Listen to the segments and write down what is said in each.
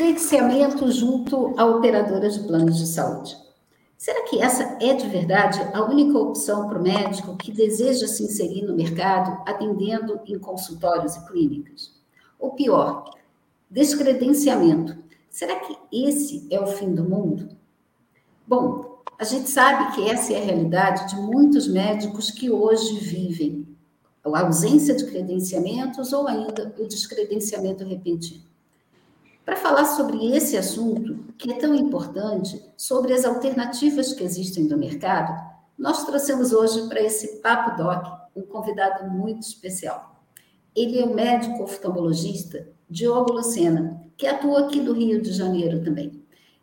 credenciamento junto a operadoras de planos de saúde. Será que essa é de verdade a única opção para o médico que deseja se inserir no mercado atendendo em consultórios e clínicas? Ou pior, descredenciamento. Será que esse é o fim do mundo? Bom, a gente sabe que essa é a realidade de muitos médicos que hoje vivem a ausência de credenciamentos ou ainda o descredenciamento repentino. Para falar sobre esse assunto, que é tão importante, sobre as alternativas que existem no mercado, nós trouxemos hoje para esse Papo Doc um convidado muito especial. Ele é o médico oftalmologista Diogo Lucena, que atua aqui no Rio de Janeiro também.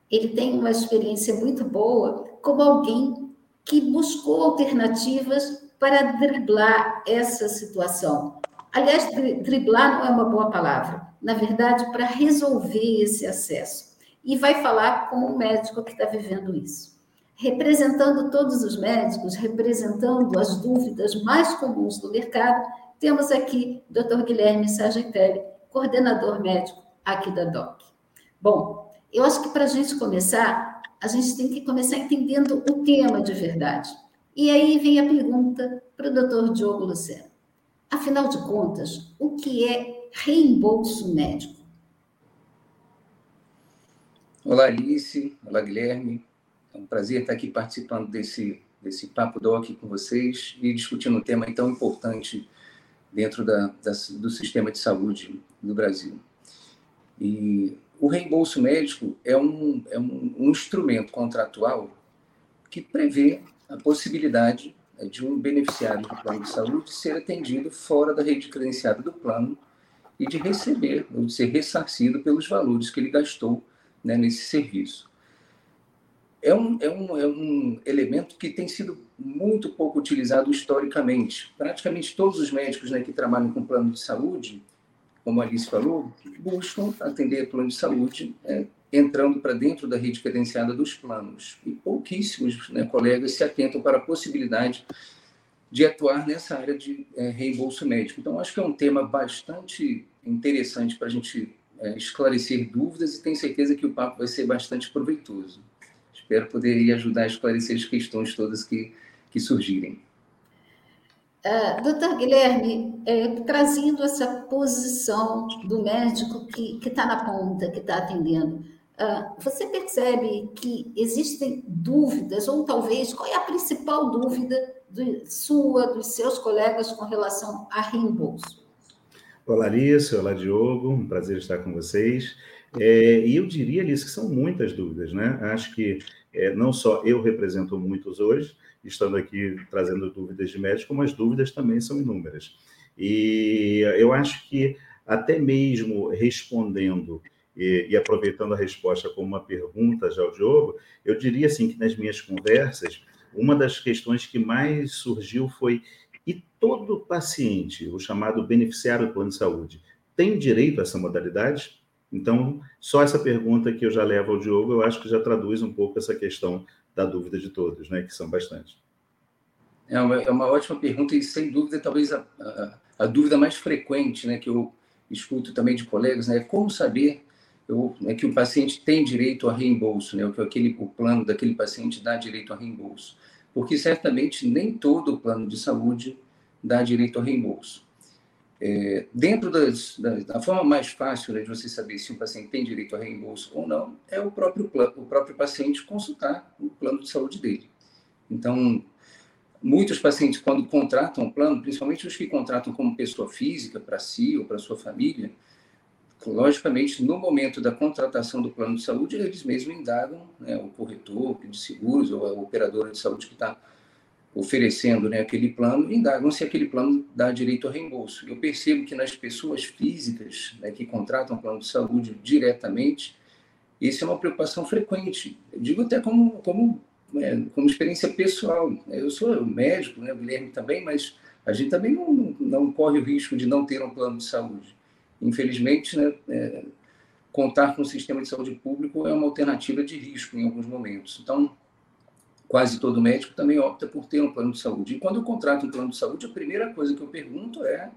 Ele tem uma experiência muito boa como alguém que buscou alternativas para driblar essa situação. Aliás, driblar não é uma boa palavra na verdade, para resolver esse acesso. E vai falar com o médico que está vivendo isso. Representando todos os médicos, representando as dúvidas mais comuns do mercado, temos aqui o Dr. Guilherme Sargentelli, coordenador médico aqui da DOC. Bom, eu acho que para a gente começar, a gente tem que começar entendendo o tema de verdade. E aí vem a pergunta para o doutor Diogo Lucero. Afinal de contas, o que é reembolso médico. Olá, Alice. Olá, Guilherme. É um prazer estar aqui participando desse, desse Papo Doc com vocês e discutindo um tema tão importante dentro da, da, do sistema de saúde do Brasil. E o reembolso médico é um, é um, um instrumento contratual que prevê a possibilidade de um beneficiário do plano de saúde ser atendido fora da rede credenciada do plano e de receber, ou de ser ressarcido pelos valores que ele gastou né, nesse serviço. É um, é, um, é um elemento que tem sido muito pouco utilizado historicamente. Praticamente todos os médicos né, que trabalham com plano de saúde, como a Alice falou, buscam atender plano de saúde é, entrando para dentro da rede credenciada dos planos. E pouquíssimos né, colegas se atentam para a possibilidade de atuar nessa área de é, reembolso médico. Então, acho que é um tema bastante interessante para a gente é, esclarecer dúvidas e tenho certeza que o papo vai ser bastante proveitoso. Espero poder ajudar a esclarecer as questões todas que, que surgirem. Uh, doutor Guilherme, é, trazendo essa posição do médico que está na ponta, que está atendendo, uh, você percebe que existem dúvidas, ou talvez qual é a principal dúvida do, sua, dos seus colegas com relação a reembolso? Olá, Larissa. Olá, Diogo. Um prazer estar com vocês. É, e eu diria, Alice, que são muitas dúvidas, né? Acho que é, não só eu represento muitos hoje, estando aqui trazendo dúvidas de médico, mas dúvidas também são inúmeras. E eu acho que até mesmo respondendo e, e aproveitando a resposta como uma pergunta já ao Diogo, eu diria assim que nas minhas conversas uma das questões que mais surgiu foi: e todo paciente, o chamado beneficiário do plano de saúde, tem direito a essa modalidade? Então, só essa pergunta que eu já levo ao Diogo, eu acho que já traduz um pouco essa questão da dúvida de todos, né, que são bastante. É uma, é uma ótima pergunta e, sem dúvida, talvez a, a, a, dúvida mais frequente né, que eu escuto também de colegas né, é como saber eu, é que o paciente tem direito a reembolso, né? que aquele, o plano daquele paciente dá direito a reembolso. Porque certamente nem todo plano de saúde dá direito a reembolso. É, dentro das, da, da, forma mais fácil né, de você saber se um paciente tem direito a reembolso ou não, é o próprio, o próprio paciente consultar o plano de saúde dele. Então, muitos pacientes, quando contratam o plano, principalmente os que contratam como pessoa física para si ou para sua família, logicamente, no momento da contratação do plano de saúde, eles mesmos indagam né, o corretor de seguros ou a operadora de saúde que está oferecendo né, aquele plano, indagam se aquele plano dá direito a reembolso. Eu percebo que nas pessoas físicas né, que contratam plano de saúde diretamente, isso é uma preocupação frequente. Eu digo até como, como, é, como experiência pessoal. Eu sou médico, né, o Guilherme também, mas a gente também não, não corre o risco de não ter um plano de saúde. Infelizmente, né, é, contar com o sistema de saúde público é uma alternativa de risco em alguns momentos. Então, quase todo médico também opta por ter um plano de saúde. E quando eu contrato um plano de saúde, a primeira coisa que eu pergunto é,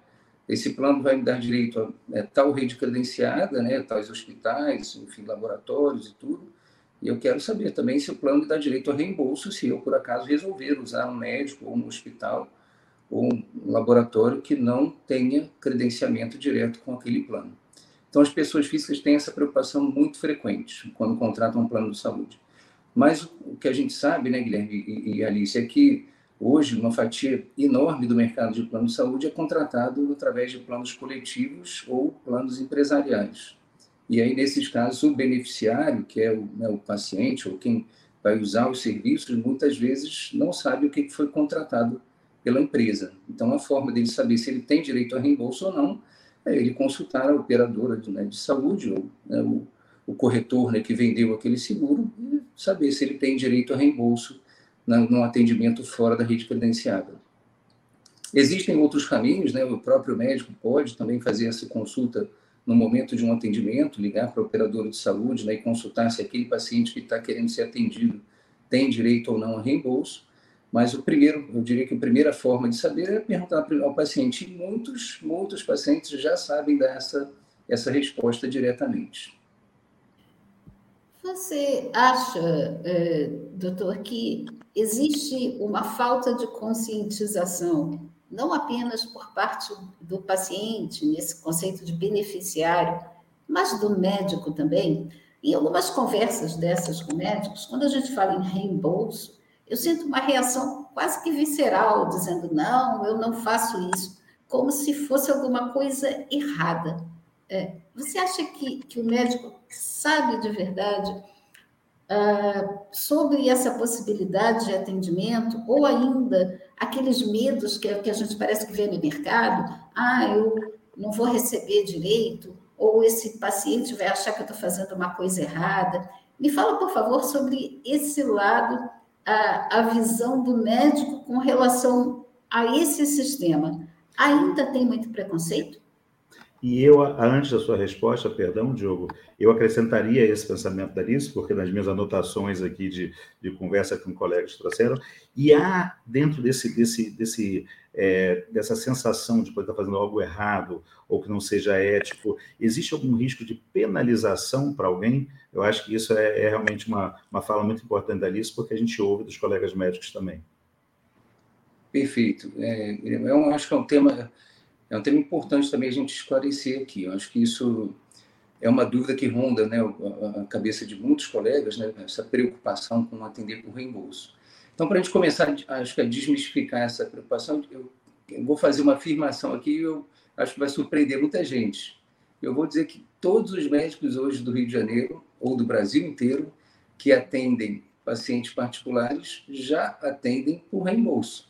esse plano vai me dar direito a é, tal rede credenciada, né, tais hospitais, enfim, laboratórios e tudo. E eu quero saber também se o plano me dá direito a reembolso se eu, por acaso, resolver usar um médico ou um hospital um laboratório que não tenha credenciamento direto com aquele plano. Então, as pessoas físicas têm essa preocupação muito frequente quando contratam um plano de saúde. Mas o que a gente sabe, né, Guilherme e, Alice, é que Hoje, uma fatia enorme do mercado de plano de saúde é contratado através de planos coletivos ou planos empresariais. E aí, nesses casos, o beneficiário, que é o, né, o paciente ou quem vai usar os serviços, muitas vezes não sabe o que foi contratado pela empresa. Então, a forma dele saber se ele tem direito a reembolso ou não é ele consultar a operadora de, né, de saúde ou né, o, o, corretor né, que vendeu aquele seguro e saber se ele tem direito a reembolso no atendimento fora da rede credenciada. Existem outros caminhos, né? o próprio médico pode também fazer essa consulta no momento de um atendimento, ligar para o operador de saúde né, e consultar se aquele paciente que está querendo ser atendido tem direito ou não a reembolso. Mas o primeiro, eu diria que a primeira forma de saber é perguntar ao paciente. E muitos, muitos pacientes já sabem dar essa, essa resposta diretamente. Você acha, eh, doutor, que existe uma falta de conscientização, não apenas por parte do paciente, nesse conceito de beneficiário, mas do médico também? Em algumas conversas dessas com médicos, quando a gente fala em reembolso, eu sinto uma reação quase que visceral, dizendo: não, eu não faço isso, como se fosse alguma coisa errada. É, você acha que, que o médico sabe de verdade uh, sobre essa possibilidade de atendimento, ou ainda aqueles medos que, que a gente parece que vê no mercado, ah, eu não vou receber direito, ou esse paciente vai achar que eu estou fazendo uma coisa errada. Me fala, por favor, sobre esse lado, a, a visão do médico com relação a esse sistema. Ainda tem muito preconceito? E eu, antes da sua resposta, perdão, Diogo, eu acrescentaria esse pensamento da Alice, porque nas minhas anotações aqui de, de conversa com colegas trouxeram, e há dentro desse, desse, desse, é, dessa sensação de poder estar fazendo algo errado ou que não seja ético, existe algum risco de penalização para alguém? Eu acho que isso é, é realmente uma, uma fala muito importante da Alice, porque a gente ouve dos colegas médicos também. Perfeito. É, eu acho que é um tema é um tema importante também a gente esclarecer aqui. Eu acho que isso é uma dúvida que ronda né, a cabeça de muitos colegas, né, essa preocupação com atender por reembolso. Então, para a gente começar acho que a desmistificar essa preocupação, eu, vou fazer uma afirmação aqui e eu acho que vai surpreender muita gente. Eu vou dizer que todos os médicos hoje do Rio de Janeiro, ou do Brasil inteiro, que atendem pacientes particulares, já atendem por reembolso.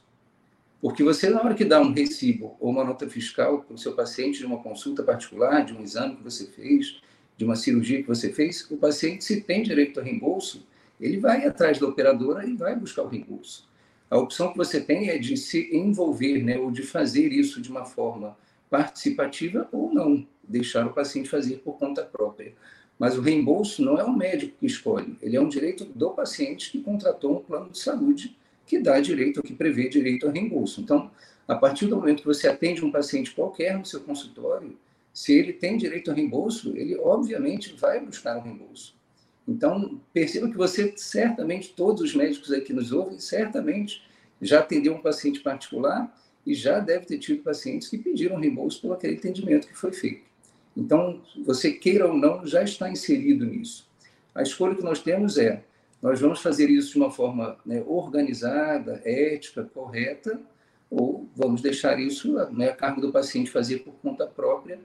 Porque você, na hora que dá um recibo ou uma nota fiscal para o seu paciente de uma consulta particular, de um exame que você fez, de uma cirurgia que você fez, o paciente, se tem direito a reembolso, ele vai atrás da operadora e vai buscar o reembolso. A opção que você tem é de se envolver, né, ou de fazer isso de uma forma participativa ou não, deixar o paciente fazer por conta própria. Mas o reembolso não é o médico que escolhe, ele é um direito do paciente que contratou um plano de saúde que dá direito, que prevê direito a reembolso. Então, a partir do momento que você atende um paciente qualquer no seu consultório, se ele tem direito a reembolso, ele obviamente vai buscar um reembolso. Então, perceba que você, certamente, todos os médicos aqui nos ouvem, certamente já atendeu um paciente particular e já deve ter tido pacientes que pediram reembolso por aquele atendimento que foi feito. Então, você queira ou não, já está inserido nisso. A escolha que nós temos é nós vamos fazer isso de uma forma né, organizada, ética, correta, ou vamos deixar isso né, a cargo do paciente fazer por conta própria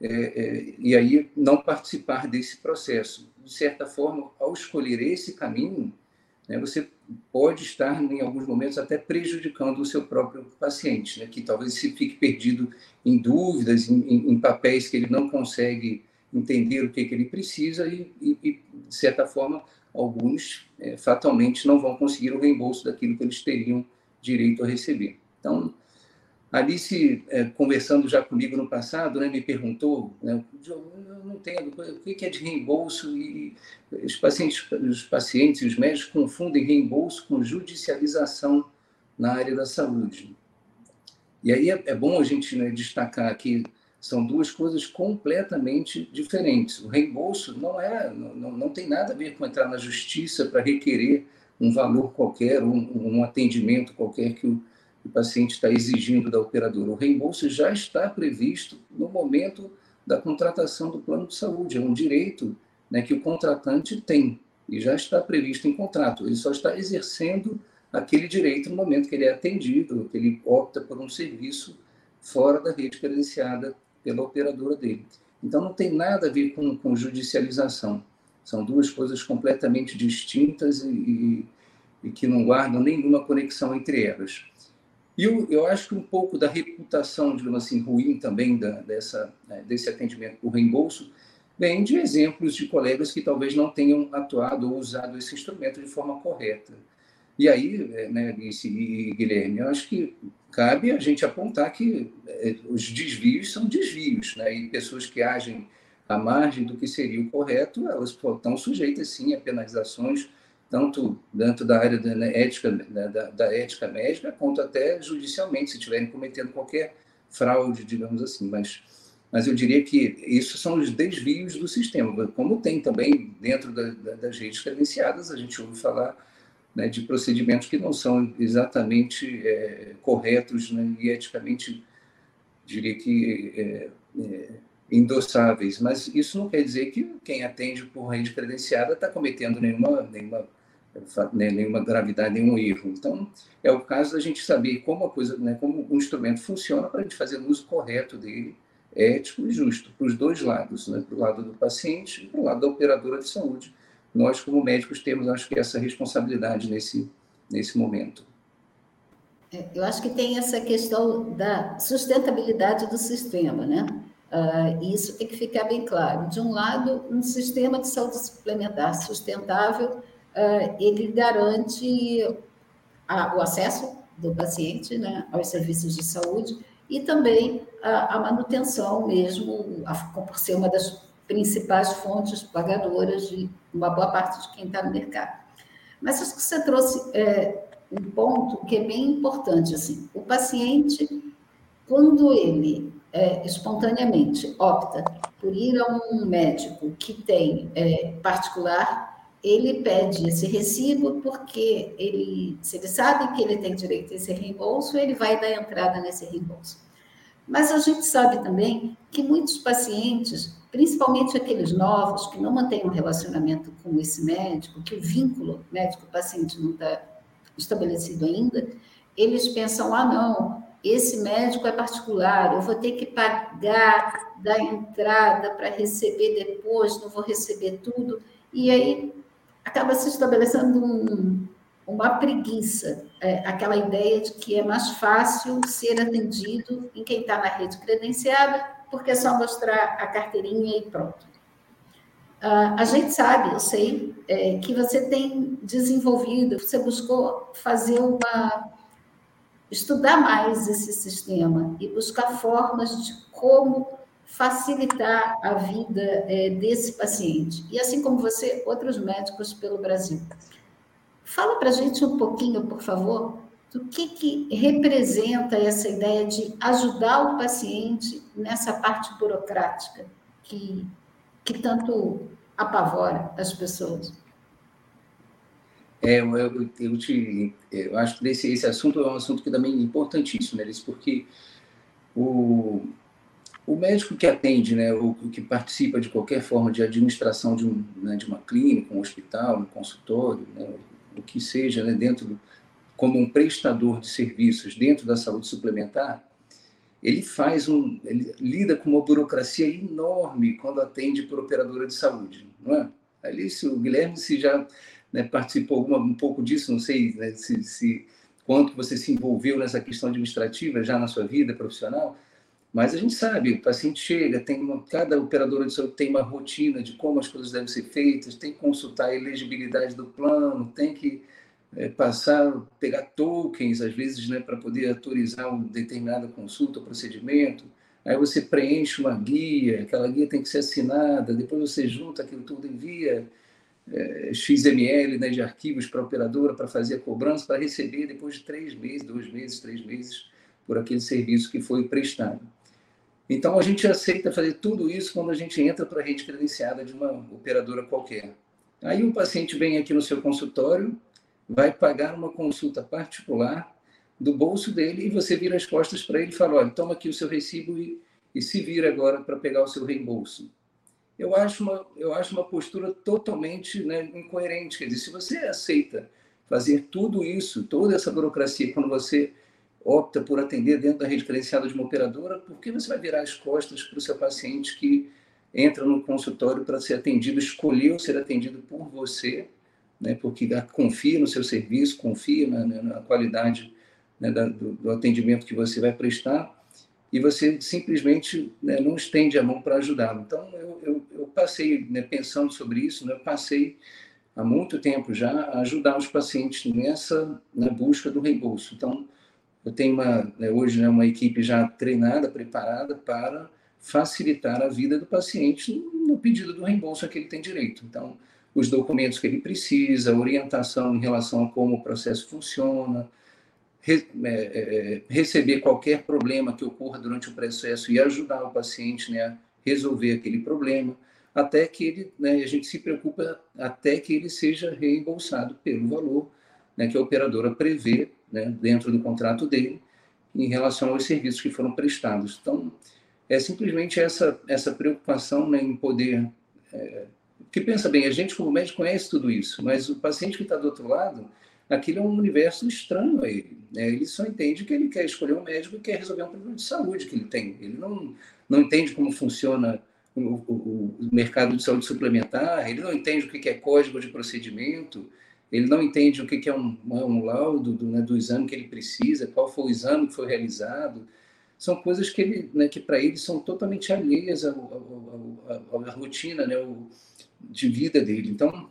é, é, e aí não participar desse processo. De certa forma, ao escolher esse caminho, né, você pode estar, em alguns momentos, até prejudicando o seu próprio paciente, né, que talvez se fique perdido em dúvidas, em, em, em papéis que ele não consegue entender o que, que ele precisa e, e, e de certa forma, alguns é, fatalmente não vão conseguir o reembolso daquilo que eles teriam direito a receber. Então, Alice, é, conversando já comigo no passado, né, me perguntou, né, eu não entendo, o que é de reembolso? E os pacientes, os pacientes e os médicos confundem reembolso com judicialização na área da saúde. E aí é, é bom a gente né, destacar que são duas coisas completamente diferentes. O reembolso não é, não, não tem nada a ver com entrar na justiça para requerer um valor qualquer, um, um atendimento qualquer que o, o paciente está exigindo da operadora. O reembolso já está previsto no momento da contratação do plano de saúde. É um direito né, que o contratante tem e já está previsto em contrato. Ele só está exercendo aquele direito no momento que ele é atendido, que ele opta por um serviço fora da rede credenciada pela operadora dele. Então, não tem nada a ver com, com judicialização. São duas coisas completamente distintas e, e, e, que não guardam nenhuma conexão entre elas. E eu, eu acho que um pouco da reputação, digamos assim, ruim também da, dessa, né, desse atendimento por reembolso vem de exemplos de colegas que talvez não tenham atuado ou usado esse instrumento de forma correta. E aí, é, né, Alice e Guilherme, eu acho que cabe a gente apontar que é, os desvios são desvios, né? e pessoas que agem à margem do que seria o correto, elas estão sujeitas, sim, a penalizações, tanto dentro da área da, né, ética, da, da, da, ética médica, quanto até judicialmente, se estiverem cometendo qualquer fraude, digamos assim. Mas, mas eu diria que isso são os desvios do sistema, como tem também dentro das redes credenciadas, a gente ouve falar né, de procedimentos que não são exatamente é, corretos né, e eticamente, diria que, é, é, endossáveis. Mas isso não quer dizer que quem atende por rede credenciada está cometendo nenhuma, nenhuma, né, nenhuma gravidade, nenhum erro. Então, é o caso da gente saber como a coisa, né, como o instrumento funciona para a gente fazer o uso correto dele, ético e justo, para os dois lados, né, para o lado do paciente e para o lado da operadora de saúde nós, como médicos, temos, acho que, essa responsabilidade nesse, nesse momento. É, eu acho que tem essa questão da sustentabilidade do sistema, né? Uh, isso tem que ficar bem claro. De um lado, um sistema de saúde suplementar sustentável, uh, ele garante a, o acesso do paciente né, aos serviços de saúde e também a, a manutenção mesmo, a, por ser uma das principais fontes pagadoras de uma boa parte de quem está no mercado. Mas acho que você trouxe é, um ponto que é bem importante. Assim, o paciente, quando ele é, espontaneamente opta por ir a um médico que tem é, particular, ele pede esse recibo porque ele, se ele sabe que ele tem direito a esse reembolso, ele vai dar entrada nesse reembolso. Mas a gente sabe também que muitos pacientes principalmente aqueles novos que não mantêm um relacionamento com esse médico, que o vínculo médico-paciente não está estabelecido ainda, eles pensam: ah, não, esse médico é particular, eu vou ter que pagar da entrada para receber depois, não vou receber tudo. E aí acaba se estabelecendo um, uma preguiça, é, aquela ideia de que é mais fácil ser atendido em quem está na rede credenciada porque é só mostrar a carteirinha e pronto. Uh, a gente sabe, eu sei, é, que você tem desenvolvido, você buscou fazer uma. estudar mais esse sistema e buscar formas de como facilitar a vida é, desse paciente. E assim como você, outros médicos pelo Brasil. Fala para a gente um pouquinho, por favor, do que, que representa essa ideia de ajudar o paciente nessa parte burocrática que, que tanto apavora as pessoas. É, eu, eu, eu, te, eu acho que esse, esse assunto é um assunto que também é importantíssimo, né, porque o, o médico que atende, né, o, que participa de qualquer forma de administração de, um, né, de uma clínica, um hospital, um consultório, né, o que seja, né, dentro do, como um prestador de serviços dentro da saúde suplementar, ele faz um, ele lida com uma burocracia enorme quando atende por operadora de saúde, não é? Alice, o Guilherme, se já né, participou um pouco disso, não sei né, se, se quanto você se envolveu nessa questão administrativa já na sua vida profissional, mas a gente sabe, o paciente chega, tem uma, cada operadora de saúde tem uma rotina de como as coisas devem ser feitas, tem que consultar a elegibilidade do plano, tem que é, passar, pegar tokens, às vezes, né, para poder autorizar uma determinada consulta procedimento. Aí você preenche uma guia, aquela guia tem que ser assinada, depois você junta aquilo tudo, envia é, XML né, de arquivos para a operadora para fazer a cobrança, para receber depois de três meses, dois meses, três meses, por aquele serviço que foi prestado. Então, a gente aceita fazer tudo isso quando a gente entra para a rede credenciada de uma operadora qualquer. Aí o paciente vem aqui no seu consultório, vai pagar uma consulta particular do bolso dele e você vira as costas para ele e fala: olha, toma aqui o seu recibo e, e se vira agora para pegar o seu reembolso. Eu acho uma, eu acho uma postura totalmente né, incoerente. Quer dizer, se você aceita fazer tudo isso, toda essa burocracia, quando você opta por atender dentro da rede credenciada de uma operadora, por que você vai virar as costas para o seu paciente que entra no consultório para ser atendido, escolheu ser atendido por você, né, porque confia no seu serviço, confia na, na qualidade né, da, do, do, atendimento que você vai prestar, e você simplesmente né, não estende a mão para ajudá-lo. Então, eu, eu, eu passei, né, pensando sobre isso, né, eu passei há muito tempo já a ajudar os pacientes nessa na busca do reembolso. Então, eu tenho uma, né, hoje uma equipe já treinada, preparada para facilitar a vida do paciente no pedido do reembolso a que ele tem direito. Então, os documentos que ele precisa, orientação em relação a como o processo funciona, re, é, é, receber qualquer problema que ocorra durante o processo e ajudar o paciente né, a resolver aquele problema, até que ele, né, a gente se preocupa até que ele seja reembolsado pelo valor né, que a operadora prevê né, dentro do contrato dele em relação aos serviços que foram prestados. Então, é simplesmente essa, essa preocupação né, em poder. É, que pensa bem, a gente, como médico, conhece tudo isso, mas o paciente que está do outro lado, aquilo é um universo estranho a ele. Né? Ele só entende que ele quer escolher um médico e quer resolver um problema de saúde que ele tem. Ele não, não entende como funciona o, o, o mercado de saúde suplementar, ele não entende o que é código de procedimento, ele não entende o que é um, um laudo do, né, do, exame que ele precisa, qual foi o exame que foi realizado. São coisas que, ele, né, que para ele são totalmente alheias à, rotina né, de vida dele. Então,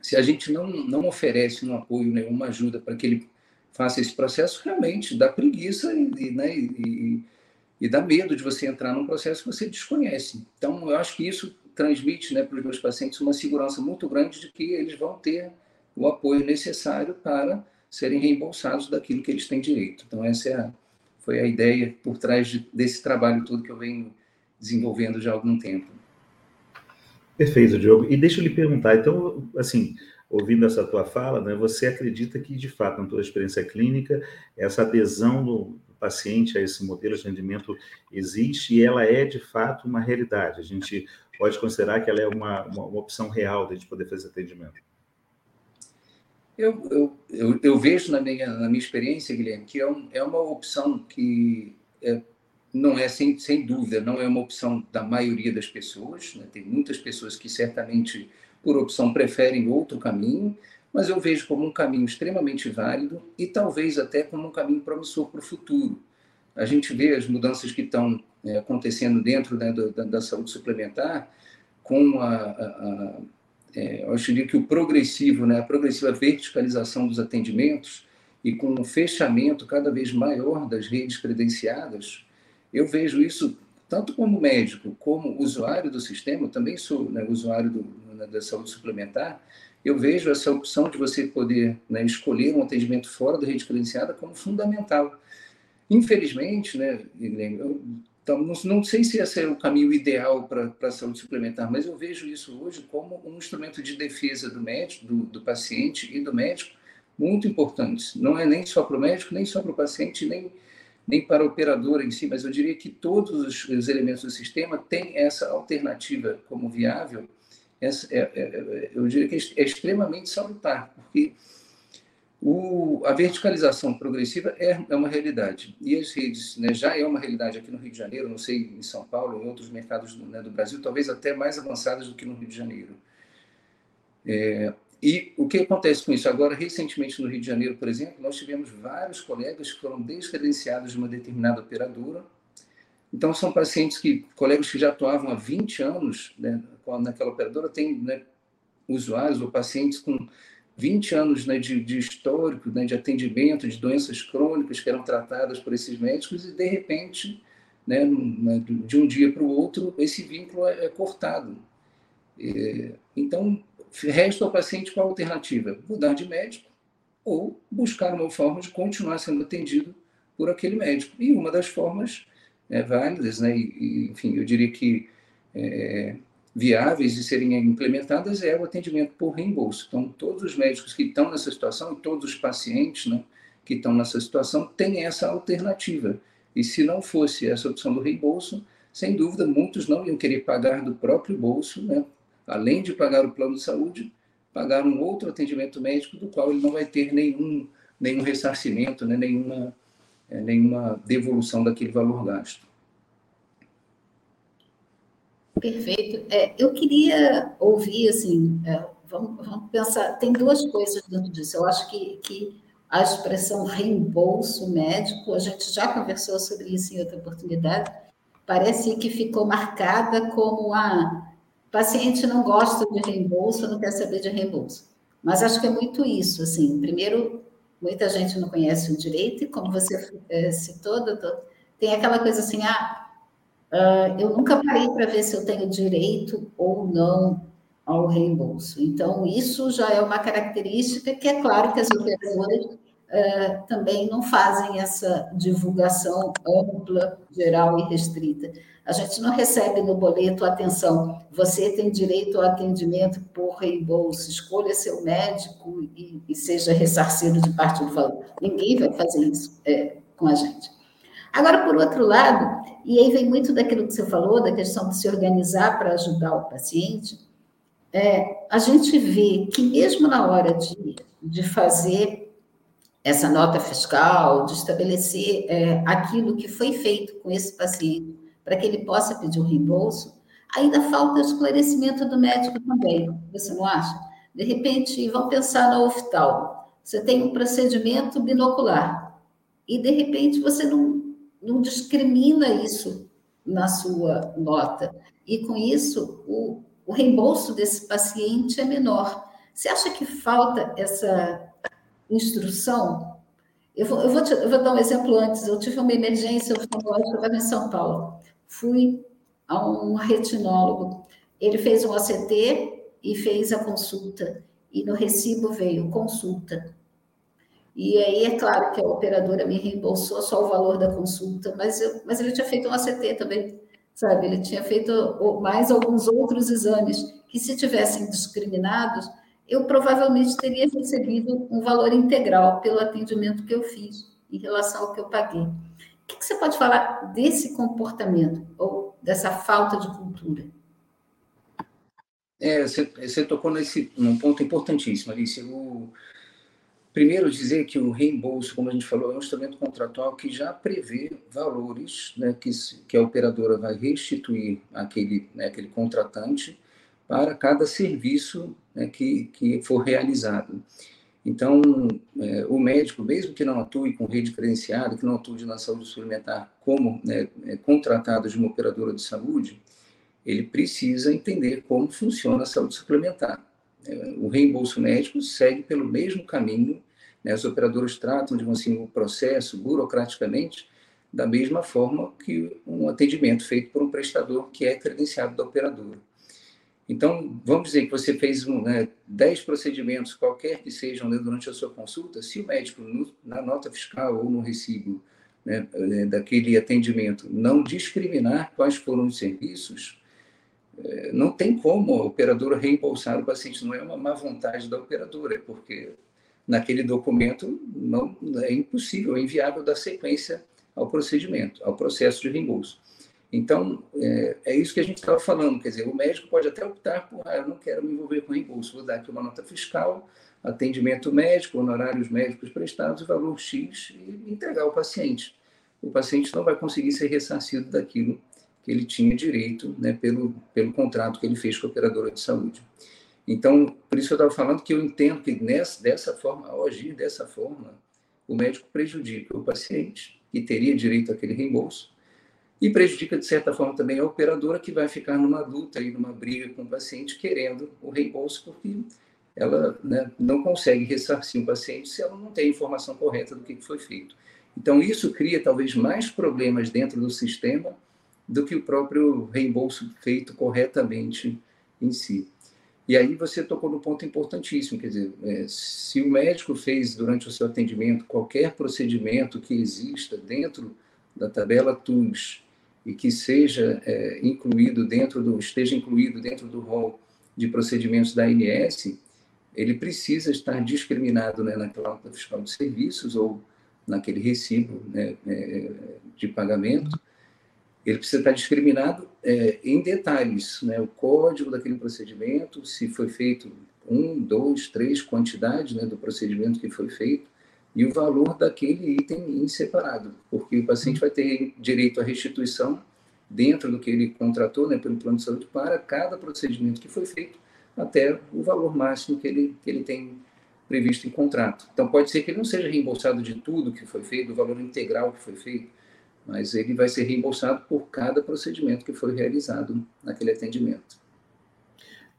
se a gente não, não oferece um apoio, né, uma ajuda para que ele faça esse processo, realmente dá preguiça e, né, e, e dá medo de você entrar num processo que você desconhece. Então, eu acho que isso transmite né, para os meus pacientes uma segurança muito grande de que eles vão ter o apoio necessário para serem reembolsados daquilo que eles têm direito. Então, essa é a, foi a ideia por trás de, desse trabalho todo que eu venho desenvolvendo já há algum tempo. Perfeito, Diogo. E deixa eu lhe perguntar, então, assim, ouvindo essa tua fala, né, você acredita que, de fato, na tua experiência clínica, essa adesão do paciente a esse modelo de atendimento existe e ela é, de fato, uma realidade? A gente pode considerar que ela é uma, uma, uma opção real de a gente poder fazer atendimento? Eu, eu, eu, eu, vejo na minha, na minha experiência, Guilherme, que é, um, é uma opção que é, não é, sem, sem dúvida, não é uma opção da maioria das pessoas. Né? Tem muitas pessoas que certamente, por opção, preferem outro caminho, mas eu vejo como um caminho extremamente válido e talvez até como um caminho promissor para o futuro. A gente vê as mudanças que estão é, acontecendo dentro né, da, da, saúde suplementar com a, a é, eu acho que o progressivo, né, a progressiva verticalização dos atendimentos e com um fechamento cada vez maior das redes credenciadas, eu vejo isso tanto como médico, como usuário do sistema, também sou né, usuário do, né, da saúde suplementar, eu vejo essa opção de você poder né, escolher um atendimento fora da rede credenciada como fundamental. Infelizmente, né, eu então, não, não, sei se esse é o caminho ideal para a saúde suplementar, mas eu vejo isso hoje como um instrumento de defesa do médico, do, do paciente e do médico muito importante. Não é nem só para o médico, nem só para o paciente, nem, nem para a operadora em si, mas eu diria que todos os, os elementos do sistema têm essa alternativa como viável. Essa, é, é, é eu diria que é extremamente salutar, porque o, a verticalização progressiva é, é, uma realidade. E as redes né, já é uma realidade aqui no Rio de Janeiro, não sei em São Paulo, em outros mercados do, né, do Brasil, talvez até mais avançadas do que no Rio de Janeiro. É, e o que acontece com isso? Agora, recentemente no Rio de Janeiro, por exemplo, nós tivemos vários colegas que foram descredenciados de uma determinada operadora. Então, são pacientes que, colegas que já atuavam há 20 anos né, naquela operadora, têm né, usuários ou pacientes com 20 anos né, de, de, histórico, né, de atendimento de doenças crônicas que eram tratadas por esses médicos e, de repente, né, né de um dia para o outro, esse vínculo é, é cortado. É, então, resta ao paciente qual alternativa? Mudar de médico ou buscar uma forma de continuar sendo atendido por aquele médico. E uma das formas é, válidas, né, e, enfim, eu diria que é, viáveis de serem implementadas é o atendimento por reembolso. Então, todos os médicos que estão nessa situação, todos os pacientes né, que estão nessa situação, têm essa alternativa. E se não fosse essa opção do reembolso, sem dúvida, muitos não iam querer pagar do próprio bolso, né, além de pagar o plano de saúde, pagar um outro atendimento médico do qual ele não vai ter nenhum, nenhum ressarcimento, né, nenhuma, é, nenhuma devolução daquele valor gasto. Perfeito. É, eu queria ouvir, assim, é, vamos, vamos, pensar, tem duas coisas dentro disso. Eu acho que, que a expressão reembolso médico, a gente já conversou sobre isso em outra oportunidade, parece que ficou marcada como a paciente não gosta de reembolso, não quer saber de reembolso. Mas acho que é muito isso, assim, primeiro, muita gente não conhece o direito, e como você é, citou, doutor, tem aquela coisa assim, ah, Uh, eu nunca parei para ver se eu tenho direito ou não ao reembolso. Então, isso já é uma característica que é claro que as operadoras uh, também não fazem essa divulgação ampla, geral e restrita. A gente não recebe no boleto, atenção, você tem direito ao atendimento por reembolso, escolha seu médico e, e seja ressarcido de parte do valor. Ninguém vai fazer isso é, com a gente. Agora, por outro lado, e aí vem muito daquilo que você falou, da questão de se organizar para ajudar o paciente, é, a gente vê que mesmo na hora de, de fazer essa nota fiscal, de estabelecer é, aquilo que foi feito com esse paciente, para que ele possa pedir o reembolso, ainda falta esclarecimento do médico também, você não acha? De repente, vamos pensar no oftalmo. Você tem um procedimento binocular e, de repente, você não não discrimina isso na sua nota. E com isso, o, o reembolso desse paciente é menor. Você acha que falta essa instrução? Eu vou, eu vou, te, eu vou dar um exemplo antes. Eu tive uma emergência oftalmológica, estava em São Paulo. Fui a um retinólogo. Ele fez um OCT e fez a consulta. E no recibo veio consulta. E aí, é claro que a operadora me reembolsou só o valor da consulta, mas, eu, mas ele tinha feito um ACT também, sabe? Ele tinha feito mais alguns outros exames que, se tivessem discriminados, eu provavelmente teria recebido um valor integral pelo atendimento que eu fiz em relação ao que eu paguei. O que, você pode falar desse comportamento ou dessa falta de cultura? É, você, você tocou nesse num ponto importantíssimo, Alice. O, Primeiro, dizer que o reembolso, como a gente falou, é um instrumento contratual que já prevê valores né, que, que a operadora vai restituir àquele, né, aquele contratante para cada serviço né, que, que for realizado. Então, é, o médico, mesmo que não atue com rede credenciada, que não atue na saúde suplementar como né, é, contratado de uma operadora de saúde, ele precisa entender como funciona a saúde suplementar. É, o reembolso médico segue pelo mesmo caminho, né? as operadoras tratam de assim, o processo burocraticamente da mesma forma que um atendimento feito por um prestador que é credenciado da operadora. Então, vamos dizer que você fez um, né, 10 procedimentos, qualquer que sejam, né, durante a sua consulta, se o médico, no, na nota fiscal ou no recibo né, é, daquele atendimento, não discriminar quais foram os serviços, é, não tem como a operadora reembolsar o paciente, não é uma má vontade da operadora, porque naquele documento não é impossível, é inviável dar sequência ao procedimento, ao processo de reembolso. Então, é, é isso que a gente estava falando, quer dizer, o médico pode até optar por, ah, eu não quero me envolver com reembolso, vou dar aqui uma nota fiscal, atendimento médico, honorários médicos prestados, valor X, e entregar ao paciente. O paciente não vai conseguir ser ressarcido daquilo que ele tinha direito né, pelo, pelo contrato que ele fez com a operadora de saúde. Então, por isso eu estava falando que eu entendo que nessa, dessa forma, ao agir dessa forma, o médico prejudica o paciente, que teria direito àquele reembolso, e prejudica, de certa forma, também a operadora, que vai ficar numa luta e numa briga com o paciente, querendo o reembolso, porque ela né, não consegue ressarcir o paciente se ela não tem a informação correta do que foi feito. Então, isso cria talvez mais problemas dentro do sistema do que o próprio reembolso feito corretamente em si. E aí você tocou no ponto importantíssimo, quer dizer, é, se o médico fez durante o seu atendimento qualquer procedimento que exista dentro da tabela TUS e que seja é, incluído dentro do esteja incluído dentro do rol de procedimentos da ANS, ele precisa estar discriminado né, naquela nota fiscal de serviços ou naquele recibo né, é, de pagamento ele precisa estar discriminado é, em detalhes, né? o código daquele procedimento, se foi feito um, dois, três, quantidade né, do procedimento que foi feito, e o valor daquele item em separado, porque o paciente vai ter direito à restituição dentro do que ele contratou né, pelo plano de saúde para cada procedimento que foi feito, até o valor máximo que ele, que ele tem previsto em contrato. Então, pode ser que ele não seja reembolsado de tudo que foi feito, do valor integral que foi feito, mas ele vai ser reembolsado por cada procedimento que foi realizado naquele atendimento.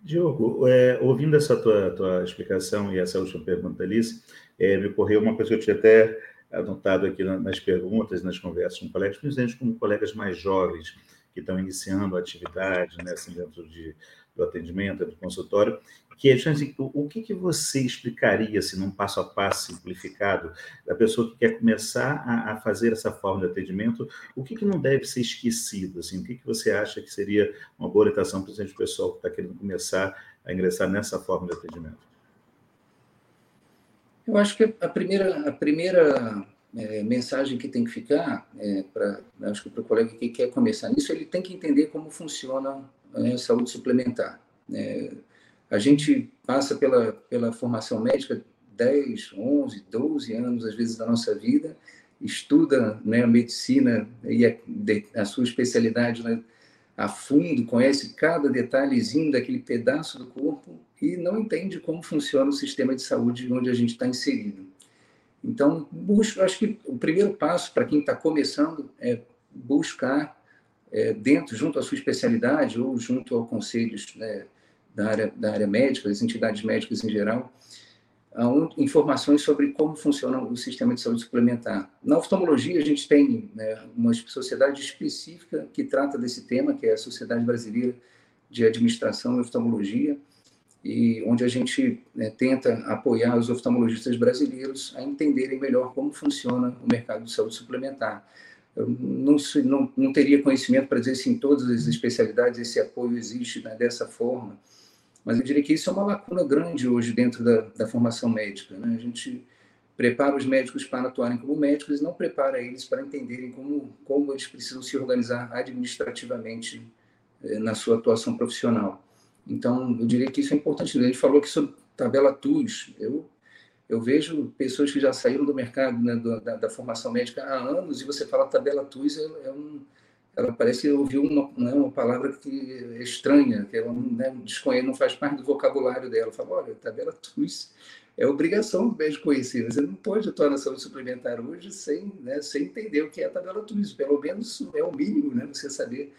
Diogo, é, ouvindo essa tua, tua explicação e essa última pergunta, Alice, é, me ocorreu uma coisa que eu tinha até anotado aqui nas perguntas, nas conversas com colegas, principalmente com colegas mais jovens que estão iniciando a atividade, né, assim, dentro de, do atendimento, do consultório, que é, assim, o, que, que você explicaria, se assim, num passo a passo simplificado, da pessoa que quer começar a, a fazer essa forma de atendimento, o que, que não deve ser esquecido? Assim, o que, que você acha que seria uma boa orientação para o pessoal que está querendo começar a ingressar nessa forma de atendimento? Eu acho que a primeira, a primeira é, mensagem que tem que ficar, é, para acho que para o colega que quer começar nisso, ele tem que entender como funciona a é, saúde suplementar. É, a gente passa pela, pela formação médica 10, 11, 12 anos, às vezes, da nossa vida, estuda né, a medicina e a, a sua especialidade né, a fundo, conhece cada detalhezinho daquele pedaço do corpo e não entende como funciona o sistema de saúde onde a gente está inserido. Então, busco, acho que o primeiro passo para quem está começando é buscar é, dentro, junto à sua especialidade ou junto ao conselhos né, da área, da área médica, das entidades médicas em geral, informações sobre como funciona o sistema de saúde suplementar. Na oftalmologia, a gente tem né, uma sociedade específica que trata desse tema, que é a Sociedade Brasileira de Administração e Oftalmologia, e onde a gente né, tenta apoiar os oftalmologistas brasileiros a entenderem melhor como funciona o mercado de saúde suplementar. Eu não, não, não teria conhecimento para dizer se em todas as especialidades esse apoio existe né, dessa forma, mas eu diria que isso é uma lacuna grande hoje dentro da, da formação médica. Né? A gente prepara os médicos para atuarem como médicos e não prepara eles para entenderem como, como eles precisam se organizar administrativamente eh, na sua atuação profissional. Então, eu diria que isso é importante. Ele falou que sobre tabela TUS, eu, eu vejo pessoas que já saíram do mercado né, da, da, formação médica há anos e você fala tabela TUS, é, é um ela parece ouvir uma, né, uma palavra que é estranha, que ela né, desconhece, não faz parte do vocabulário dela. Fala, olha, tabela TUS é obrigação do médico conhecer. Você não pode atuar na saúde suplementar hoje sem, né, sem entender o que é a tabela TUS. Pelo menos é o mínimo, né, você saber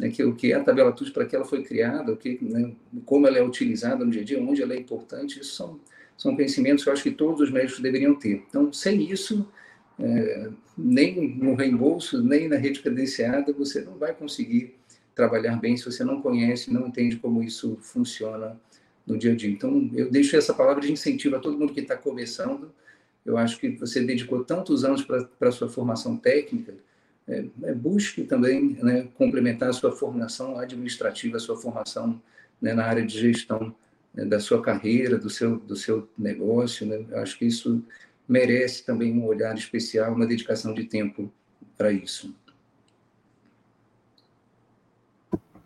né, que, o que é a tabela TUS, para que ela foi criada, o que, né, como ela é utilizada no dia a dia, onde ela é importante. Isso são, são conhecimentos que eu acho que todos os médicos deveriam ter. Então, sem isso, é, nem no reembolso, nem na rede credenciada, você não vai conseguir trabalhar bem se você não conhece, não entende como isso funciona no dia a dia. Então, eu deixo essa palavra de incentivo a todo mundo que está começando. Eu acho que você dedicou tantos anos para a sua formação técnica, é, é, busque também né, complementar a sua formação administrativa, a sua formação né, na área de gestão né, da sua carreira, do seu, do seu negócio. Né? Acho que isso merece também um olhar especial, uma dedicação de tempo para isso.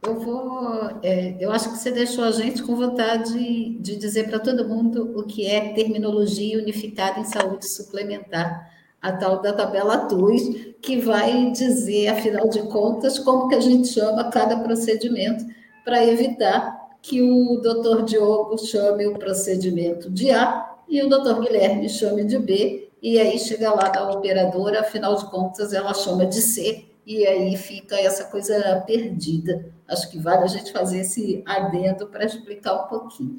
Eu vou. É, eu acho que você deixou a gente com vontade de dizer para todo mundo o que é terminologia unificada em saúde suplementar, a tal da tabela TUS, que vai dizer, afinal de contas, como que a gente chama cada procedimento para evitar que o doutor Diogo chame o procedimento de A e o doutor Guilherme chame de B, e aí chega lá da operadora, afinal de contas, ela chama de C, e aí fica essa coisa perdida. Acho que vale a gente fazer esse adendo para explicar um pouquinho.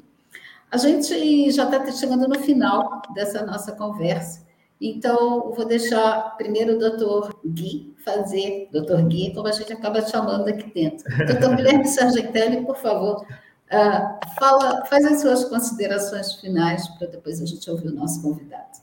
A gente já está chegando no final dessa nossa conversa, então vou deixar primeiro o doutor Gui fazer, doutor Gui, como a gente acaba chamando aqui dentro. Doutor Guilherme Sargentelli, por favor, Uh, fala, faz as suas considerações finais para depois a gente ouvir o nosso convidado.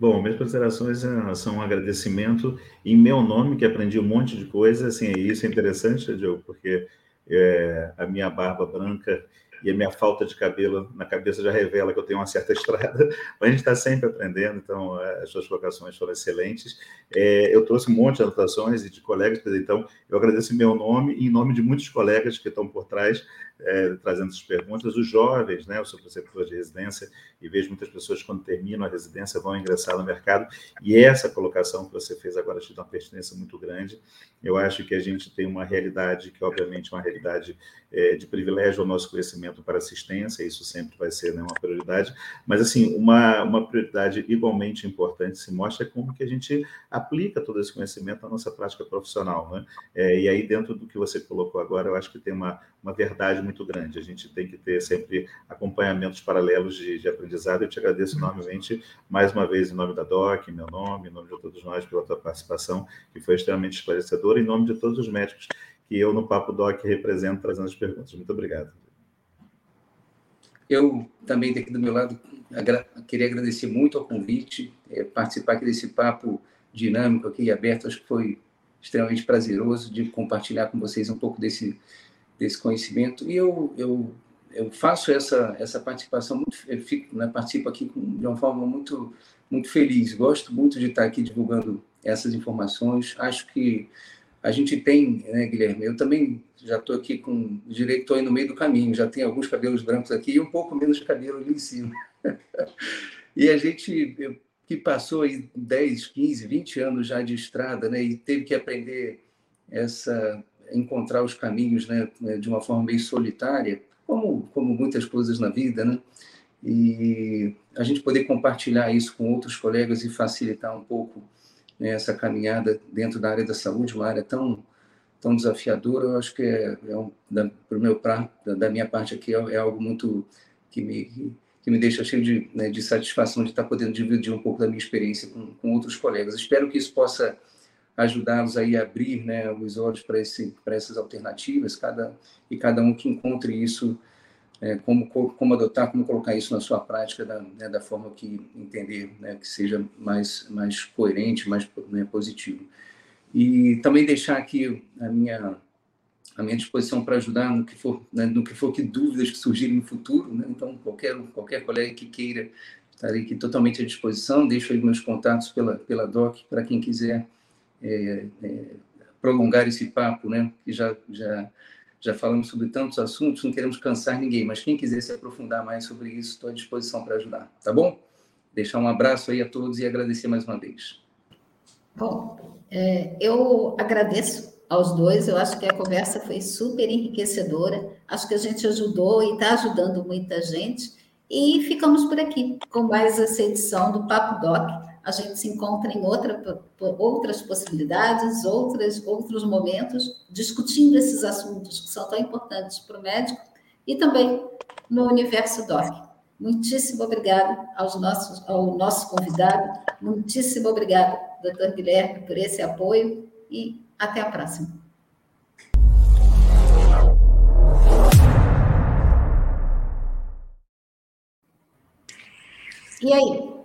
Bom, minhas considerações eh, são um agradecimento em meu nome, que aprendi um monte de coisa. Assim, isso é interessante, Diogo, porque é, a minha barba branca e a minha falta de cabelo na cabeça já revela que eu tenho uma certa estrada, mas a gente está sempre aprendendo, então é, as suas colocações foram excelentes. É, eu trouxe um monte de anotações e de colegas, então eu agradeço em meu nome e em nome de muitos colegas que estão por trás é, trazendo essas perguntas. Os jovens, né, eu sou preceptor de residência e vejo muitas pessoas quando terminam a residência vão ingressar no mercado e essa colocação que você fez agora te dá uma pertinência muito grande. Eu acho que a gente tem uma realidade que, obviamente, é uma realidade é, de privilégio ao nosso conhecimento para assistência, isso sempre vai ser né, uma prioridade, mas, assim, uma, uma prioridade igualmente importante se mostra como que a gente aplica todo esse conhecimento na nossa prática profissional, né? É, e aí, dentro do que você colocou agora, eu acho que tem uma, uma verdade muito grande. A gente tem que ter sempre acompanhamentos paralelos de, de aprendizado. Eu te agradeço enormemente, mais uma vez, em nome da DOC, em meu nome, em nome de todos nós, pela tua participação, que foi extremamente esclarecedora, em nome de todos os médicos que eu, no Papo DOC, represento, trazendo as perguntas. Muito obrigado. Eu também, daqui do meu lado, agra queria agradecer muito ao convite, é, participar aqui desse papo dinâmico aqui, aberto, acho que foi extremamente prazeroso de compartilhar com vocês um pouco desse desse conhecimento. E eu, eu, eu faço essa, essa participação, muito, eu fico, né, participo aqui com, de uma forma muito, muito feliz. Gosto muito de estar aqui divulgando essas informações. Acho que a gente tem, né, Guilherme? Eu também já estou aqui com direito, estou aí no meio do caminho, já tenho alguns cabelos brancos aqui e um pouco menos de cabelo ali em cima. e a gente que passou aí 10, 15, 20 anos já de estrada, né, e teve que aprender essa encontrar os caminhos né, de uma forma meio solitária, como, como muitas coisas na vida, né? E a gente poder compartilhar isso com outros colegas e facilitar um pouco né, essa caminhada dentro da área da saúde, uma área tão, tão desafiadora, eu acho que é, é um, da, meu, da minha parte aqui é, é algo muito que me, que me deixa cheio de, né, de satisfação de estar podendo dividir um pouco da minha experiência com, com outros colegas. Espero que isso possa ajudá-los aí a abrir né, os olhos para essas alternativas, cada, e cada um que encontre isso, é, como, como adotar, como colocar isso na sua prática da, né, da forma que entender, né, que seja mais, mais coerente, mais né, positivo. E também deixar aqui a minha, a minha disposição para ajudar no que for, né, no que for que dúvidas que surgirem no futuro, né? então qualquer, qualquer colega que queira estarei aqui totalmente à disposição, deixo aí meus contatos pela, pela DOC, para quem quiser é, é, prolongar esse papo, né? Que já, já, já falamos sobre tantos assuntos, não queremos cansar ninguém, mas quem quiser se aprofundar mais sobre isso, estou à disposição para ajudar, tá bom? Deixar um abraço aí a todos e agradecer mais uma vez. Bom, é, eu agradeço aos dois, eu acho que a conversa foi super enriquecedora, acho que a gente ajudou e está ajudando muita gente, e ficamos por aqui com mais essa edição do Papo Doc a gente se encontra em outra, outras possibilidades, outras, outros momentos, discutindo esses assuntos que são tão importantes para o médico e também no universo DOC. Muitíssimo obrigado aos nossos, ao nosso convidado, muitíssimo obrigado, doutor Guilherme, por esse apoio e até a próxima. E aí?